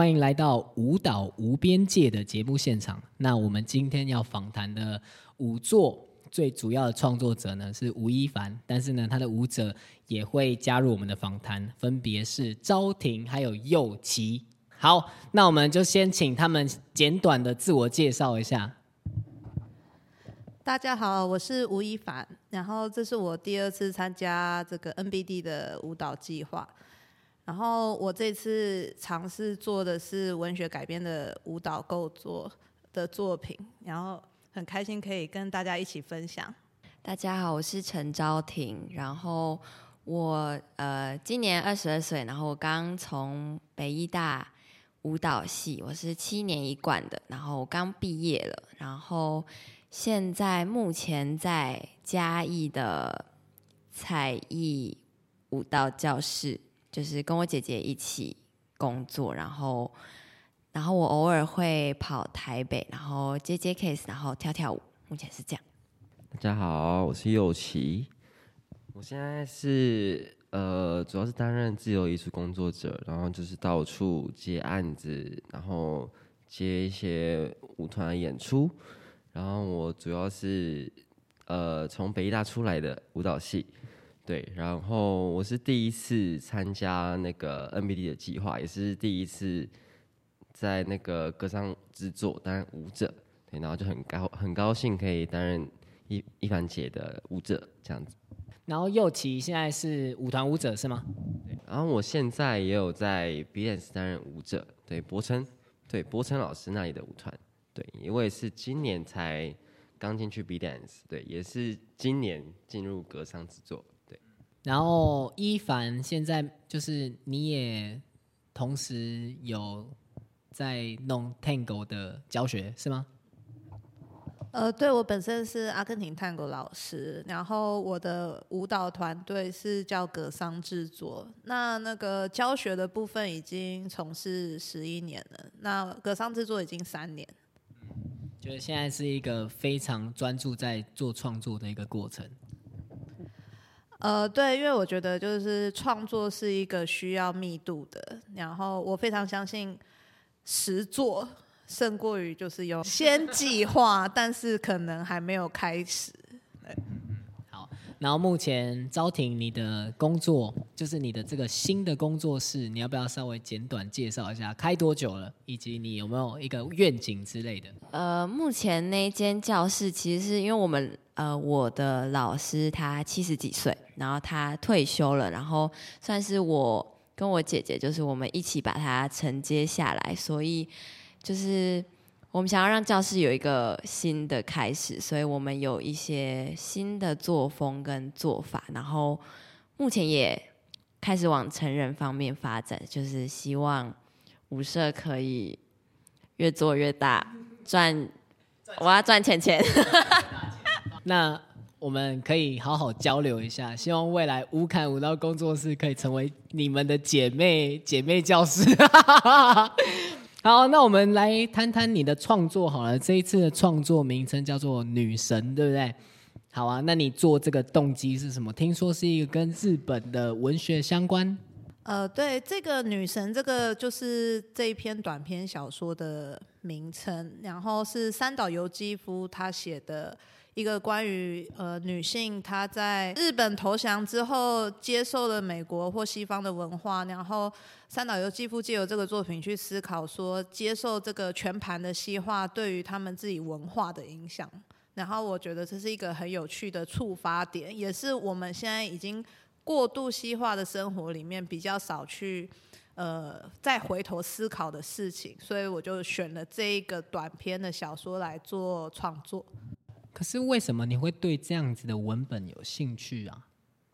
欢迎来到舞蹈无边界的节目现场。那我们今天要访谈的舞作最主要的创作者呢是吴一凡，但是呢，他的舞者也会加入我们的访谈，分别是昭婷还有佑琪。好，那我们就先请他们简短的自我介绍一下。大家好，我是吴一凡，然后这是我第二次参加这个 NBD 的舞蹈计划，然后我这次尝试做的是文学改编的舞蹈构作的作品，然后很开心可以跟大家一起分享。大家好，我是陈昭婷，然后我呃今年二十二岁，然后我刚从北医大。舞蹈系，我是七年一贯的，然后我刚毕业了，然后现在目前在嘉义的才艺舞蹈教室，就是跟我姐姐一起工作，然后然后我偶尔会跑台北，然后接接 case，然后跳跳舞，目前是这样。大家好，我是右奇，我现在是。呃，主要是担任自由艺术工作者，然后就是到处接案子，然后接一些舞团演出。然后我主要是呃从北大出来的舞蹈系，对。然后我是第一次参加那个 NBD 的计划，也是第一次在那个歌唱制作担任舞者，对。然后就很高很高兴可以担任一一凡姐的舞者这样子。然后右奇现在是舞团舞者是吗？对。然后我现在也有在 B dance 担任舞者，对，博琛，对，博琛老师那里的舞团，对，因为是今年才刚进去 B dance，对，也是今年进入歌唱制作，对。然后一凡现在就是你也同时有在弄 Tango 的教学是吗？呃，对我本身是阿根廷探戈老师，然后我的舞蹈团队是叫格桑制作。那那个教学的部分已经从事十一年了，那格桑制作已经三年。就是现在是一个非常专注在做创作的一个过程。呃，对，因为我觉得就是创作是一个需要密度的，然后我非常相信实作。胜过于就是有先计划，但是可能还没有开始。然后目前招婷，你的工作就是你的这个新的工作室，你要不要稍微简短介绍一下？开多久了？以及你有没有一个愿景之类的？呃，目前那间教室其实是因为我们呃，我的老师他七十几岁，然后他退休了，然后算是我跟我姐姐，就是我们一起把它承接下来，所以。就是我们想要让教室有一个新的开始，所以我们有一些新的作风跟做法，然后目前也开始往成人方面发展，就是希望舞社可以越做越大，赚我要赚钱钱。那我们可以好好交流一下，希望未来乌坎舞蹈工作室可以成为你们的姐妹姐妹教室。好，那我们来谈谈你的创作好了。这一次的创作名称叫做《女神》，对不对？好啊，那你做这个动机是什么？听说是一个跟日本的文学相关。呃，对，这个《女神》这个就是这一篇短篇小说的名称，然后是三岛由纪夫他写的。一个关于呃女性她在日本投降之后接受了美国或西方的文化，然后三岛由纪夫借由这个作品去思考说接受这个全盘的西化对于他们自己文化的影响，然后我觉得这是一个很有趣的触发点，也是我们现在已经过度西化的生活里面比较少去呃再回头思考的事情，所以我就选了这一个短篇的小说来做创作。可是为什么你会对这样子的文本有兴趣啊？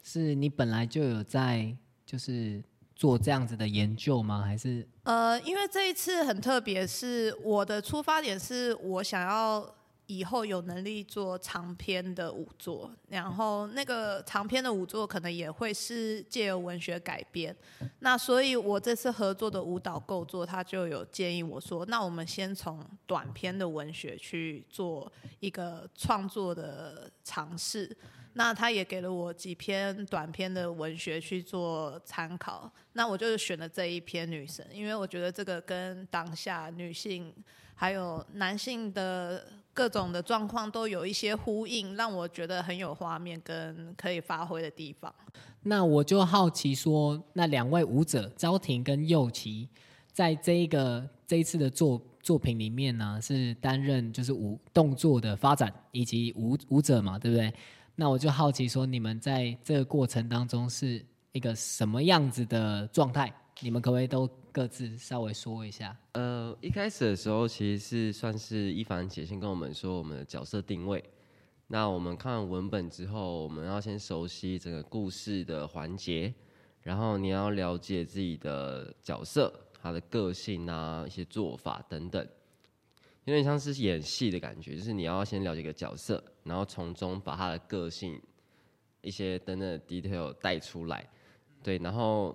是你本来就有在就是做这样子的研究吗？还是呃，因为这一次很特别，是我的出发点是我想要。以后有能力做长篇的舞作，然后那个长篇的舞作可能也会是借由文学改编。那所以，我这次合作的舞蹈构作，他就有建议我说：“那我们先从短篇的文学去做一个创作的尝试。”那他也给了我几篇短篇的文学去做参考，那我就选了这一篇《女神》，因为我觉得这个跟当下女性还有男性的各种的状况都有一些呼应，让我觉得很有画面跟可以发挥的地方。那我就好奇说，那两位舞者昭婷跟佑琪，在这一个这一次的作作品里面呢，是担任就是舞动作的发展以及舞舞者嘛，对不对？那我就好奇说，你们在这个过程当中是一个什么样子的状态？你们可不可以都各自稍微说一下？呃，一开始的时候其实是算是一凡姐先跟我们说我们的角色定位。那我们看完文本之后，我们要先熟悉整个故事的环节，然后你要了解自己的角色、他的个性啊、一些做法等等。有点像是演戏的感觉，就是你要先了解一个角色，然后从中把他的个性、一些等等 detail 带出来。对，然后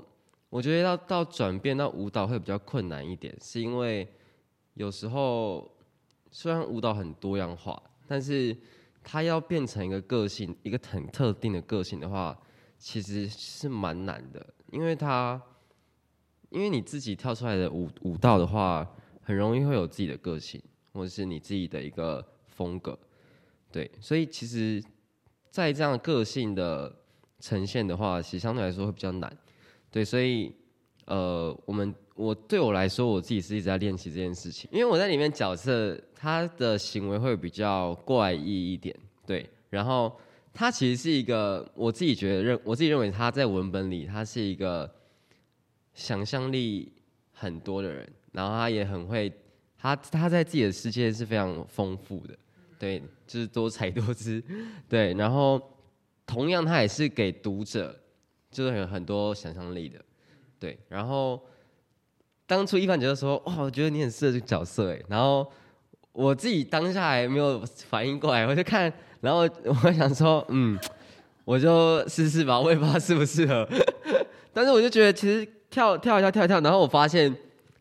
我觉得要到转变到舞蹈会比较困难一点，是因为有时候虽然舞蹈很多样化，但是它要变成一个个性、一个很特定的个性的话，其实是蛮难的，因为它因为你自己跳出来的舞舞蹈的话，很容易会有自己的个性。或者是你自己的一个风格，对，所以其实，在这样个性的呈现的话，其实相对来说会比较难，对，所以呃，我们我对我来说，我自己是一直在练习这件事情，因为我在里面角色他的行为会比较怪异一点，对，然后他其实是一个我自己觉得认我自己认为他在文本里他是一个想象力很多的人，然后他也很会。他他在自己的世界是非常丰富的，对，就是多 才多姿，对。然后同样，他也是给读者就是有很多想象力的，对。然后当初一凡觉得说，哇，我觉得你很适合这个角色，哎。然后我自己当下还没有反应过来，我就看，然后我想说，嗯，我就试试吧，我也不知道适不适合。但是我就觉得，其实跳跳一跳，跳一跳，然后我发现，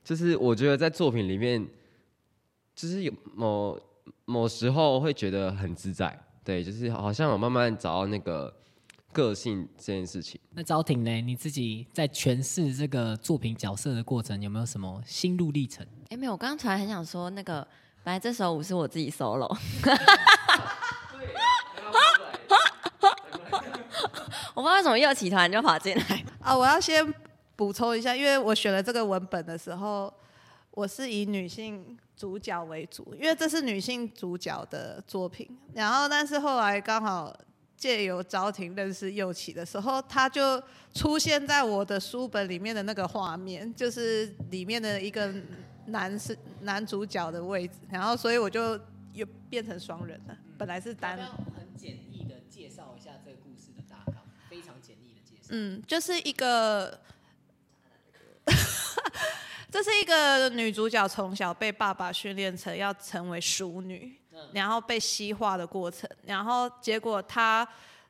就是我觉得在作品里面。就是有某某时候会觉得很自在，对，就是好像我慢慢找到那个个性这件事情。那昭婷呢？你自己在诠释这个作品角色的过程，有没有什么心路历程？哎，没有，我刚刚突然很想说，那个本来这首舞是我自己 solo，我不知道为什么又起团就跑进来啊！我要先补充一下，因为我选了这个文本的时候，我是以女性。主角为主，因为这是女性主角的作品。然后，但是后来刚好借由昭婷认识右起的时候，他就出现在我的书本里面的那个画面，就是里面的一个男是男主角的位置。然后，所以我就又变成双人了。本来是单。很简易的介绍一下这个故事的大纲，非常简易的介绍。嗯，就是一个。这是一个女主角从小被爸爸训练成要成为淑女，然后被西化的过程，然后结果他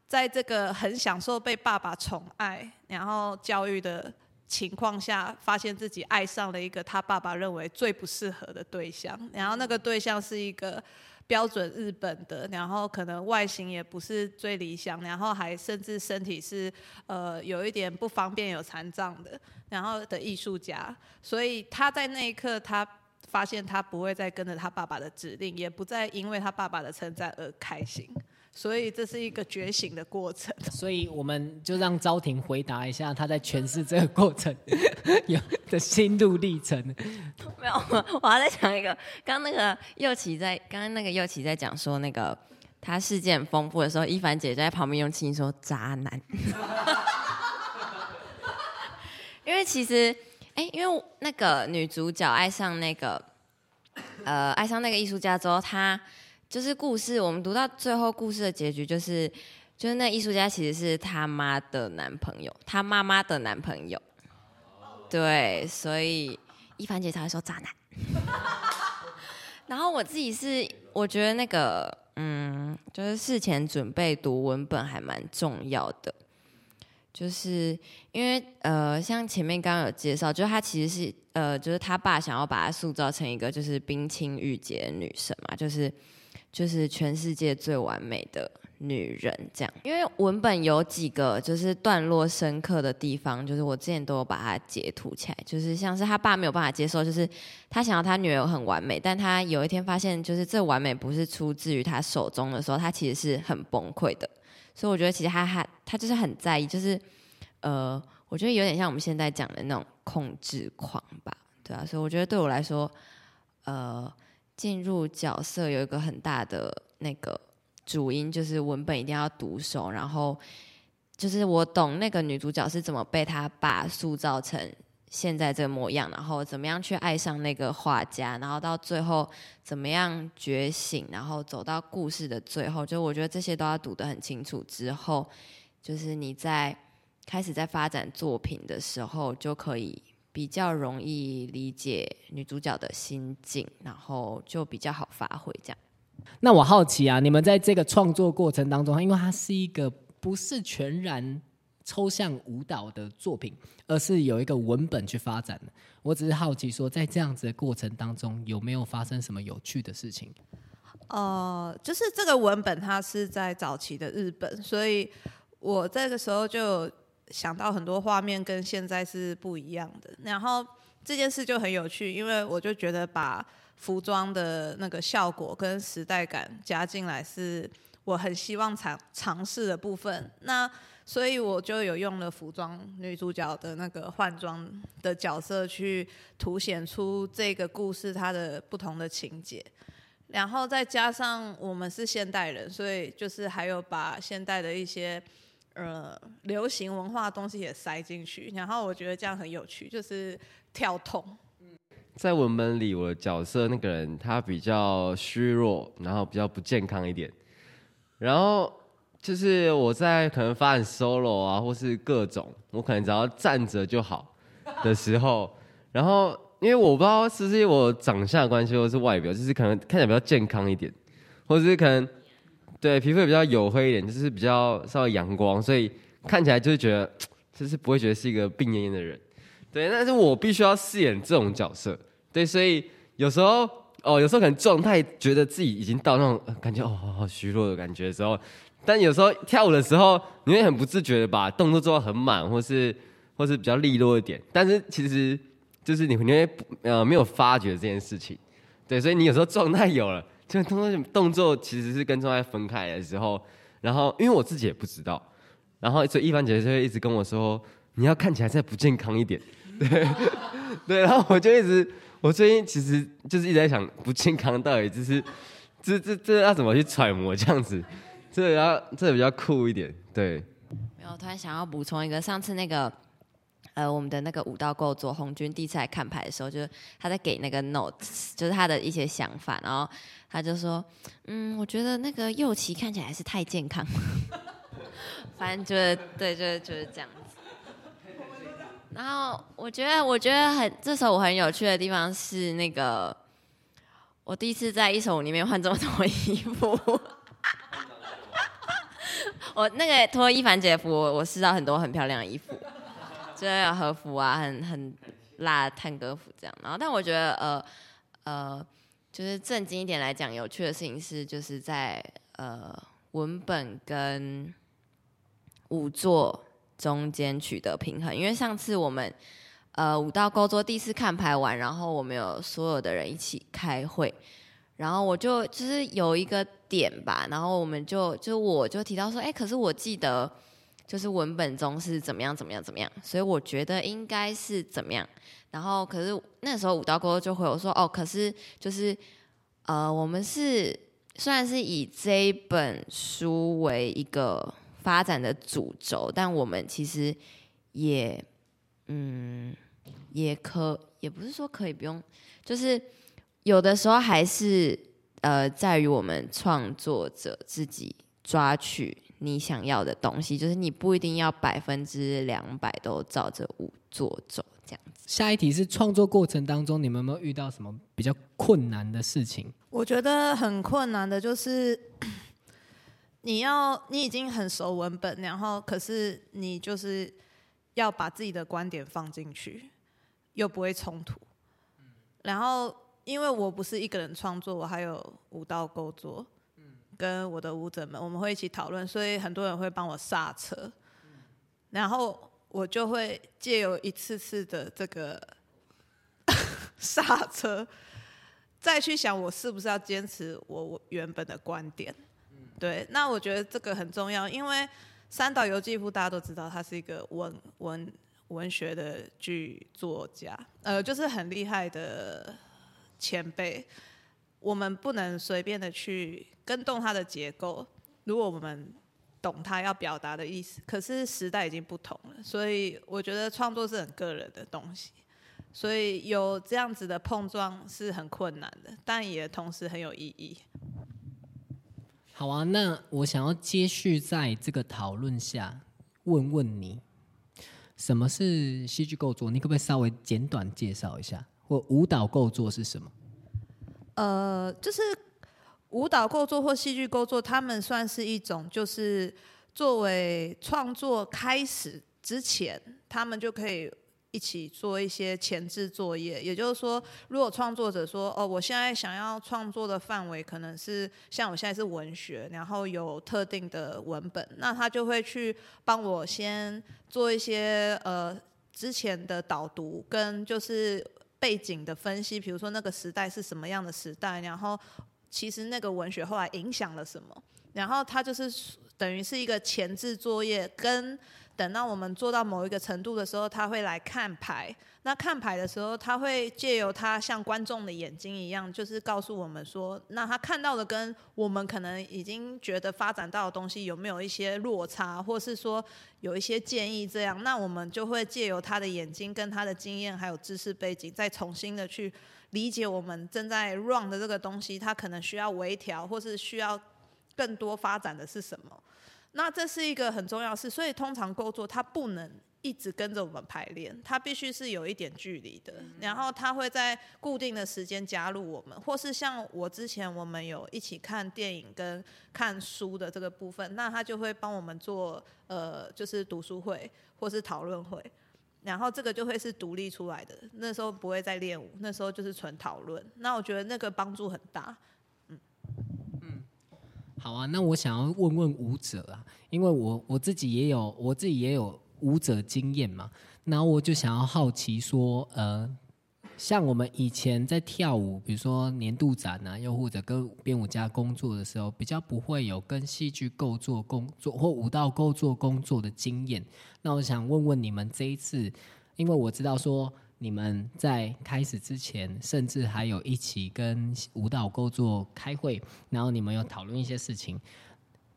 在这个很享受被爸爸宠爱，然后教育的情况下，发现自己爱上了一个他爸爸认为最不适合的对象，然后那个对象是一个。标准日本的，然后可能外形也不是最理想，然后还甚至身体是呃有一点不方便、有残障的，然后的艺术家，所以他在那一刻，他发现他不会再跟着他爸爸的指令，也不再因为他爸爸的称赞而开心。所以这是一个觉醒的过程。所以我们就让昭婷回答一下，他在诠释这个过程 有的心路历程。没有，我还在讲一个。刚刚那个右奇在，刚刚那个右奇在讲说那个他事件丰富的时候，一凡姐就在旁边用轻音说“渣男”。因为其实，哎，因为那个女主角爱上那个，呃，爱上那个艺术家之后，她。就是故事，我们读到最后，故事的结局就是，就是那艺术家其实是他妈的男朋友，他妈妈的男朋友。对，所以一凡姐才会说渣男。然后我自己是，我觉得那个，嗯，就是事前准备读文本还蛮重要的，就是因为呃，像前面刚刚有介绍，就是他其实是呃，就是他爸想要把他塑造成一个就是冰清玉洁的女神嘛，就是。就是全世界最完美的女人这样。因为文本有几个就是段落深刻的地方，就是我之前都有把它截图起来，就是像是他爸没有办法接受，就是他想要他女儿很完美，但他有一天发现，就是这完美不是出自于他手中的时候，他其实是很崩溃的。所以我觉得其实他还他就是很在意，就是呃，我觉得有点像我们现在讲的那种控制狂吧，对啊。所以我觉得对我来说，呃，进入角色有一个很大的那个主因，就是文本一定要读熟，然后就是我懂那个女主角是怎么被她爸塑造成现在这个模样，然后怎么样去爱上那个画家，然后到最后怎么样觉醒，然后走到故事的最后，就我觉得这些都要读得很清楚之后，就是你在开始在发展作品的时候，就可以比较容易理解女主角的心境，然后就比较好发挥这样。那我好奇啊，你们在这个创作过程当中，因为它是一个不是全然抽象舞蹈的作品，而是有一个文本去发展的。我只是好奇说，在这样子的过程当中，有没有发生什么有趣的事情？呃，就是这个文本它是在早期的日本，所以我这个时候就想到很多画面跟现在是不一样的。然后这件事就很有趣，因为我就觉得把服装的那个效果跟时代感加进来，是我很希望尝尝试的部分。那所以我就有用了服装女主角的那个换装的角色，去凸显出这个故事它的不同的情节。然后再加上我们是现代人，所以就是还有把现代的一些呃流行文化的东西也塞进去。然后我觉得这样很有趣，就是跳痛。在文本里，我的角色那个人他比较虚弱，然后比较不健康一点。然后就是我在可能发展 solo 啊，或是各种，我可能只要站着就好的时候，然后因为我不知道是不是我长相关系，或是外表，就是可能看起来比较健康一点，或者是可能对皮肤也比较黝黑一点，就是比较稍微阳光，所以看起来就是觉得就是不会觉得是一个病恹恹的人。对，但是我必须要饰演这种角色，对，所以有时候哦，有时候可能状态觉得自己已经到那种感觉哦好好虚弱的感觉的时候，但有时候跳舞的时候，你会很不自觉的把动作做到很满，或是或是比较利落一点，但是其实就是你你会呃没有发觉这件事情，对，所以你有时候状态有了，就动作动作其实是跟状态分开的时候，然后因为我自己也不知道，然后所以一凡姐姐就会一直跟我说，你要看起来再不健康一点。对 对，然后我就一直，我最近其实就是一直在想，不健康到底就是这这这要怎么去揣摩这样子，这个要这个比较酷一点，对。没有，突然想要补充一个，上次那个呃，我们的那个武道构作，红军第一次来看牌的时候，就是他在给那个 notes，就是他的一些想法，然后他就说，嗯，我觉得那个右旗看起来是太健康，反正就是对，就是就是这样。然后我觉得，我觉得很这首我很有趣的地方是那个，我第一次在一首舞里面换这么多衣服。我那个脱一凡姐服，我我试到很多很漂亮的衣服，就是有和服啊，很很辣的探戈服这样。然后，但我觉得呃呃，就是正经一点来讲，有趣的事情是，就是在呃文本跟舞作中间取得平衡。因为上次我们呃五道沟桌第一次看牌完，然后我们有所有的人一起开会，然后我就就是有一个点吧，然后我们就就我就提到说，哎，可是我记得就是文本中是怎么样怎么样怎么样，所以我觉得应该是怎么样。然后可是那时候五道沟就会我说，哦，可是就是呃，我们是虽然是以这一本书为一个发展的主轴，但我们其实也嗯也可也不是说可以不用，就是有的时候还是呃在于我们创作者自己抓取你想要的东西，就是你不一定要百分之两百都照着五做走这样子。下一题是创作过程当中，你们有没有遇到什么比较困难的事情？我觉得很困难的就是，你要你已经很熟文本，然后可是你就是要把自己的观点放进去，又不会冲突。然后因为我不是一个人创作，我还有舞蹈构作，跟我的舞者们，我们会一起讨论，所以很多人会帮我刹车，然后我就会借由一次次的这个 刹车，再去想我是不是要坚持我原本的观点。对，那我觉得这个很重要，因为三岛由纪夫大家都知道，他是一个文文文学的剧作家，呃，就是很厉害的前辈。我们不能随便的去跟动他的结构，如果我们懂他要表达的意思，可是时代已经不同了，所以我觉得创作是很个人的东西，所以有这样子的碰撞是很困难的，但也同时很有意义。好啊，那我想要接续在这个讨论下问问你，什么是戏剧构作？你可不可以稍微简短介绍一下？或舞蹈构作是什么？呃，就是舞蹈构作或戏剧构作，他们算是一种，就是作为创作开始之前，他们就可以。一起做一些前置作业，也就是说，如果创作者说：“哦，我现在想要创作的范围可能是像我现在是文学，然后有特定的文本，那他就会去帮我先做一些呃之前的导读跟就是背景的分析，比如说那个时代是什么样的时代，然后其实那个文学后来影响了什么，然后他就是等于是一个前置作业跟。”等到我们做到某一个程度的时候，他会来看牌。那看牌的时候，他会借由他像观众的眼睛一样，就是告诉我们说，那他看到的跟我们可能已经觉得发展到的东西有没有一些落差，或是说有一些建议这样。那我们就会借由他的眼睛跟他的经验还有知识背景，再重新的去理解我们正在 run 的这个东西，它可能需要微调，或是需要更多发展的是什么。那这是一个很重要事，所以通常工作它不能一直跟着我们排练，它必须是有一点距离的。然后它会在固定的时间加入我们，或是像我之前我们有一起看电影跟看书的这个部分，那他就会帮我们做呃就是读书会或是讨论会，然后这个就会是独立出来的，那时候不会再练舞，那时候就是纯讨论。那我觉得那个帮助很大。好啊，那我想要问问舞者啊，因为我我自己也有我自己也有舞者经验嘛，那我就想要好奇说，呃，像我们以前在跳舞，比如说年度展啊，又或者跟编舞家工作的时候，比较不会有跟戏剧构作工作或舞蹈构作工作的经验。那我想问问你们这一次，因为我知道说。你们在开始之前，甚至还有一起跟舞蹈构作开会，然后你们有讨论一些事情，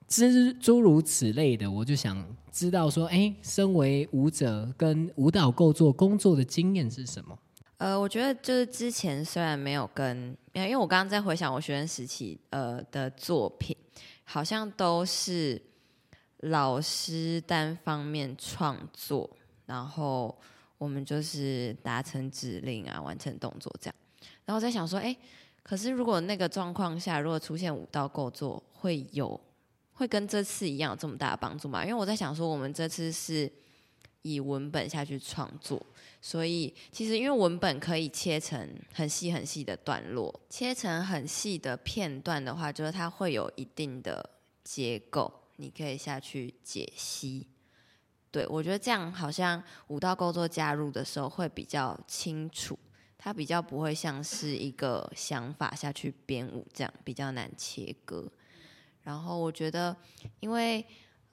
之诸如此类的，我就想知道说，哎，身为舞者跟舞蹈构作工作的经验是什么？呃，我觉得就是之前虽然没有跟，因为我刚刚在回想我学生时期呃的作品，好像都是老师单方面创作，然后。我们就是达成指令啊，完成动作这样。然后在想说，哎，可是如果那个状况下，如果出现五道构作，会有会跟这次一样有这么大的帮助吗？因为我在想说，我们这次是以文本下去创作，所以其实因为文本可以切成很细很细的段落，切成很细的片段的话，就是它会有一定的结构，你可以下去解析。对，我觉得这样好像舞蹈构作加入的时候会比较清楚，它比较不会像是一个想法下去编舞这样比较难切割。然后我觉得，因为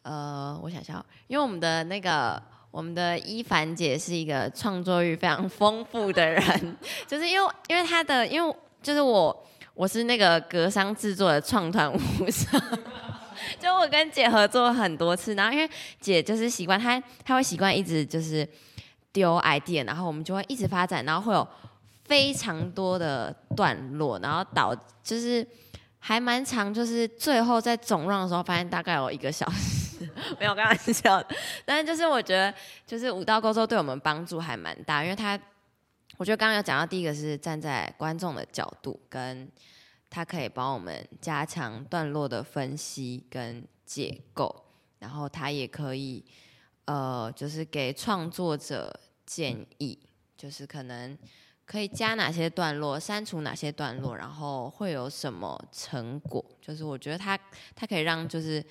呃，我想想，因为我们的那个我们的伊凡姐是一个创作欲非常丰富的人，就是因为因为她的因为就是我我是那个格商制作的创团舞社。就我跟姐合作很多次，然后因为姐就是习惯，她她会习惯一直就是丢 idea，然后我们就会一直发展，然后会有非常多的段落，然后导就是还蛮长，就是最后在总让的时候，发现大概有一个小时，没有开玩笑的。但是就是我觉得，就是舞蹈构作对我们帮助还蛮大，因为他我觉得刚刚有讲到第一个是站在观众的角度跟。它可以帮我们加强段落的分析跟解构，然后它也可以，呃，就是给创作者建议，就是可能可以加哪些段落，删除哪些段落，然后会有什么成果？就是我觉得它它可以让就是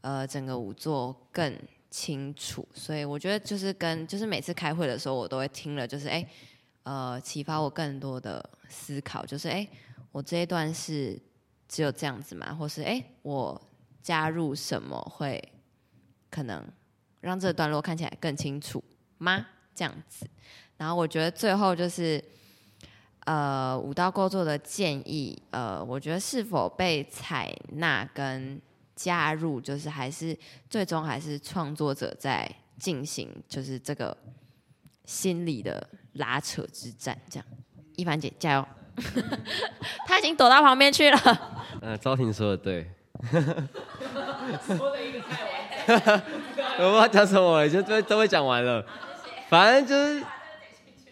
呃整个舞作更清楚，所以我觉得就是跟就是每次开会的时候，我都会听了，就是哎呃启发我更多的思考，就是哎我这一段是只有这样子吗？或是哎我加入什么会可能让这个段落看起来更清楚吗？这样子，然后我觉得最后就是。呃，舞蹈构作的建议，呃，我觉得是否被采纳跟加入，就是还是最终还是创作者在进行，就是这个心理的拉扯之战。这样，一凡姐加油，他已经躲到旁边去了。呃，昭婷说的对，说的一个太完我不知道讲什么了，就都都会讲完了。反正就是，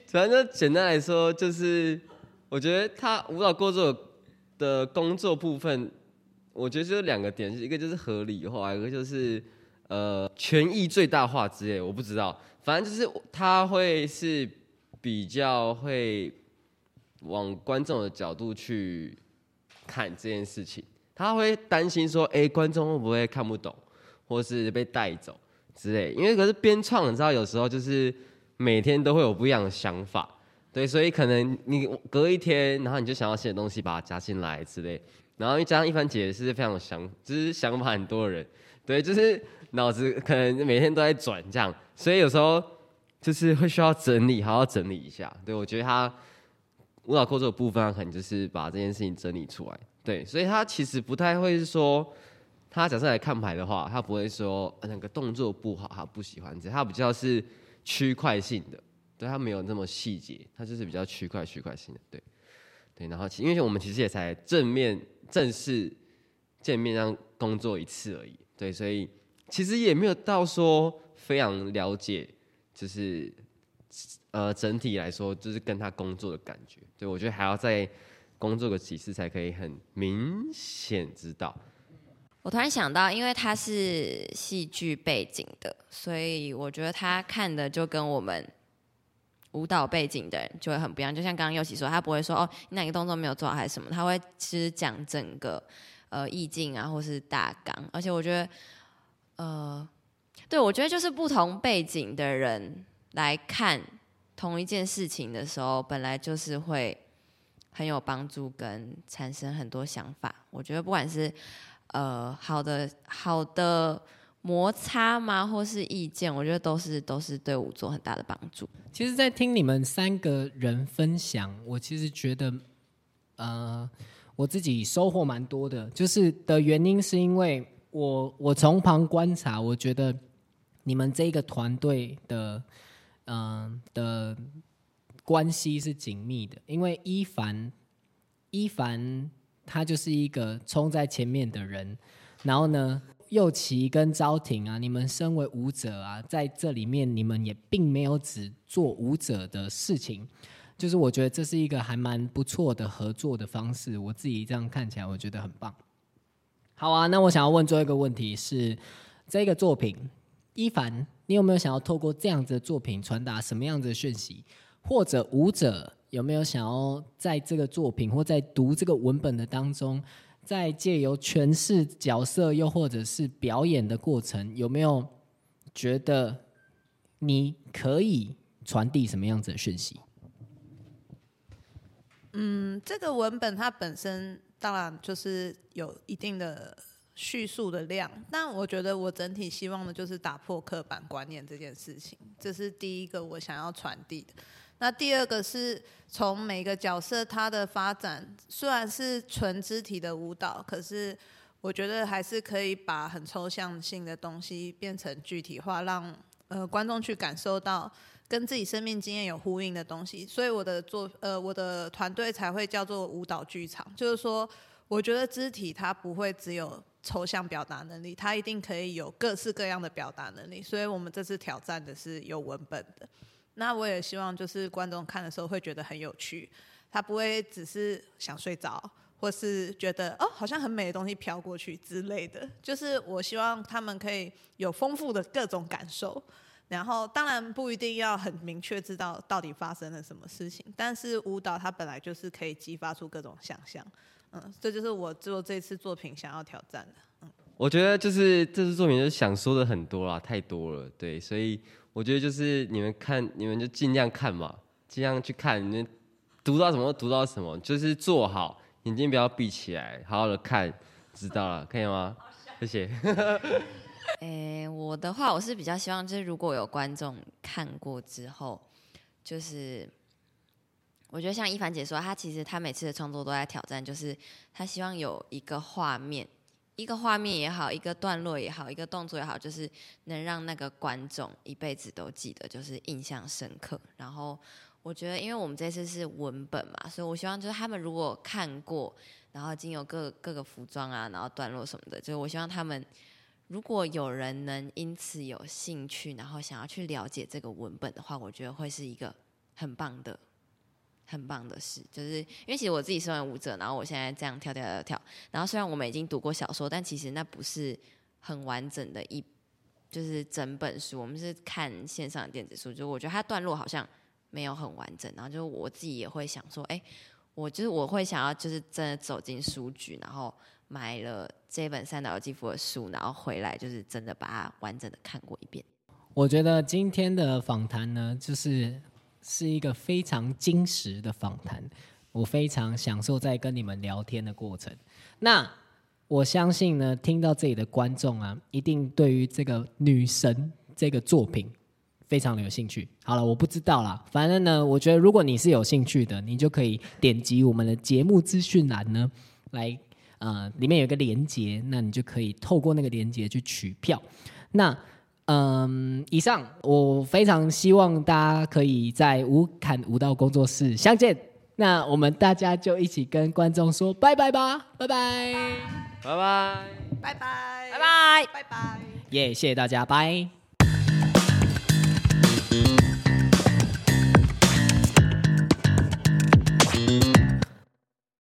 反正就简单来说，就是我觉得他舞蹈工作的工作部分，我觉得就两个点，一个就是合理化，一个就是呃权益最大化之类，我不知道，反正就是他会是比较会往观众的角度去看这件事情，他会担心说，哎、观众会不会看不懂，或是被带走之类。因为可是编创，你知道有时候就是每天都会有不一样的想法，对，所以可能你隔一天，然后你就想要写的东西把它加进来之类。然后加上一凡姐是非常有想，就是想法很多人，对，就是脑子可能每天都在转这样，所以有时候就是会需要整理，好好整理一下。对我觉得他舞蹈构作的部分，他可能就是把这件事情整理出来。对，所以他其实不太会说，他假设来看牌的话，他不会说那个动作不好，他不喜欢这，他比较是区块性的，对他没有那么细节，他就是比较区块区块性的，对对。然后其因为我们其实也才正面正式见面这样工作一次而已，对，所以其实也没有到说非常了解，就是呃整体来说，就是跟他工作的感觉，对我觉得还要再工作个几次才可以很明显知道。我突然想到，因为他是戏剧背景的，所以我觉得他看的就跟我们舞蹈背景的人就会很不一样。就像刚刚佑喜说，他不会说哦，你哪个动作没有做好还是什么，他会其实讲整个呃意境啊，或是大纲。而且我觉得，呃，对我觉得就是不同背景的人来看同一件事情的时候，本来就是会很有帮助，跟产生很多想法。我觉得不管是呃好的好的摩擦吗，或是意见，我觉得都是都是对我做很大的帮助。其实，在听你们三个人分享，我其实觉得，呃，我自己收获蛮多的。就是的原因是因为我我从旁观察，我觉得你们这个团队的，嗯、的关系是紧密的。因为一凡，一凡他就是一个冲在前面的人，然后呢，佑琪跟昭婷啊，你们身为舞者啊，在这里面你们也并没有只做舞者的事情，就是我觉得这是一个还蛮不错的合作的方式。我自己这样看起来，我觉得很棒。好啊，那我想要问最后一个问题是，这个作品，一凡，你有没有想要透过这样子的作品传达什么样子的讯息？或者舞者有没有想要在这个作品或在读这个文本的当中，在借由诠释角色又或者是表演的过程，有没有觉得你可以传递什么样子的讯息？嗯，这个文本它本身当然就是有一定的叙述的量，但我觉得我整体希望的就是打破刻板观念这件事情，这是第一个我想要传递的。那第二个是从每个角色他的发展，虽然是纯肢体的舞蹈，可是我觉得还是可以把很抽象性的东西变成具体化，让呃观众去感受到跟自己生命经验有呼应的东西。所以我的作呃我的团队才会叫做舞蹈剧场，就是说我觉得肢体它不会只有抽象表达能力，它一定可以有各式各样的表达能力。所以我们这次挑战的是有文本的。那我也希望就是观众看的时候会觉得很有趣，他不会只是想睡着，或是觉得哦好像很美的东西飘过去之类的。就是我希望他们可以有丰富的各种感受。然后当然不一定要很明确知道到底发生了什么事情，但是舞蹈它本来就是可以激发出各种想象，嗯，这就是我做这次作品想要挑战的。我觉得就是这次作品就是想说的很多啦，太多了，对，所以我觉得就是你们看，你们就尽量看嘛，尽量去看，你们读到什么读到什么，就是做好，眼睛不要闭起来，好好的看，知道了，可以吗？谢谢。诶、我的话，我是比较希望，就是如果有观众看过之后，就是我觉得像一凡姐说，她其实她每次的创作都在挑战，就是她希望有一个画面，一个画面也好，一个段落也好，一个动作也好，就是能让那个观众一辈子都记得，就是印象深刻。然后我觉得，因为我们这次是文本嘛，所以我希望就是他们如果看过，然后经由各各个服装啊，然后段落什么的，就是我希望他们。如果有人能因此有兴趣，然后想要去了解这个文本的话，我觉得会是一个很棒的、很棒的事。就是因为其实我自己身为舞者，然后我现在这样跳跳跳跳，然后虽然我们已经读过小说，但其实那不是很完整的一，就是整本书。我们是看线上的电子书，就我觉得它段落好像没有很完整。然后就我自己也会想说，哎，我就是我会想要就是真的走进书局，然后。买了这本三岛由纪夫的书，然后回来就是真的把它完整的看过一遍。我觉得今天的访谈呢，就是是一个非常精实的访谈，我非常享受在跟你们聊天的过程。那我相信呢，听到这里的观众啊，一定对于这个女神这个作品非常的有兴趣。好了，我不知道啦，反正呢，我觉得如果你是有兴趣的，你就可以点击我们的节目资讯栏呢来。呃，里面有一个连接，那你就可以透过那个连接去取票。那嗯，以上我非常希望大家可以在无坎无道工作室相见。那我们大家就一起跟观众说拜拜吧，拜拜，拜拜，拜拜，拜拜，拜拜，耶，谢谢大家，拜。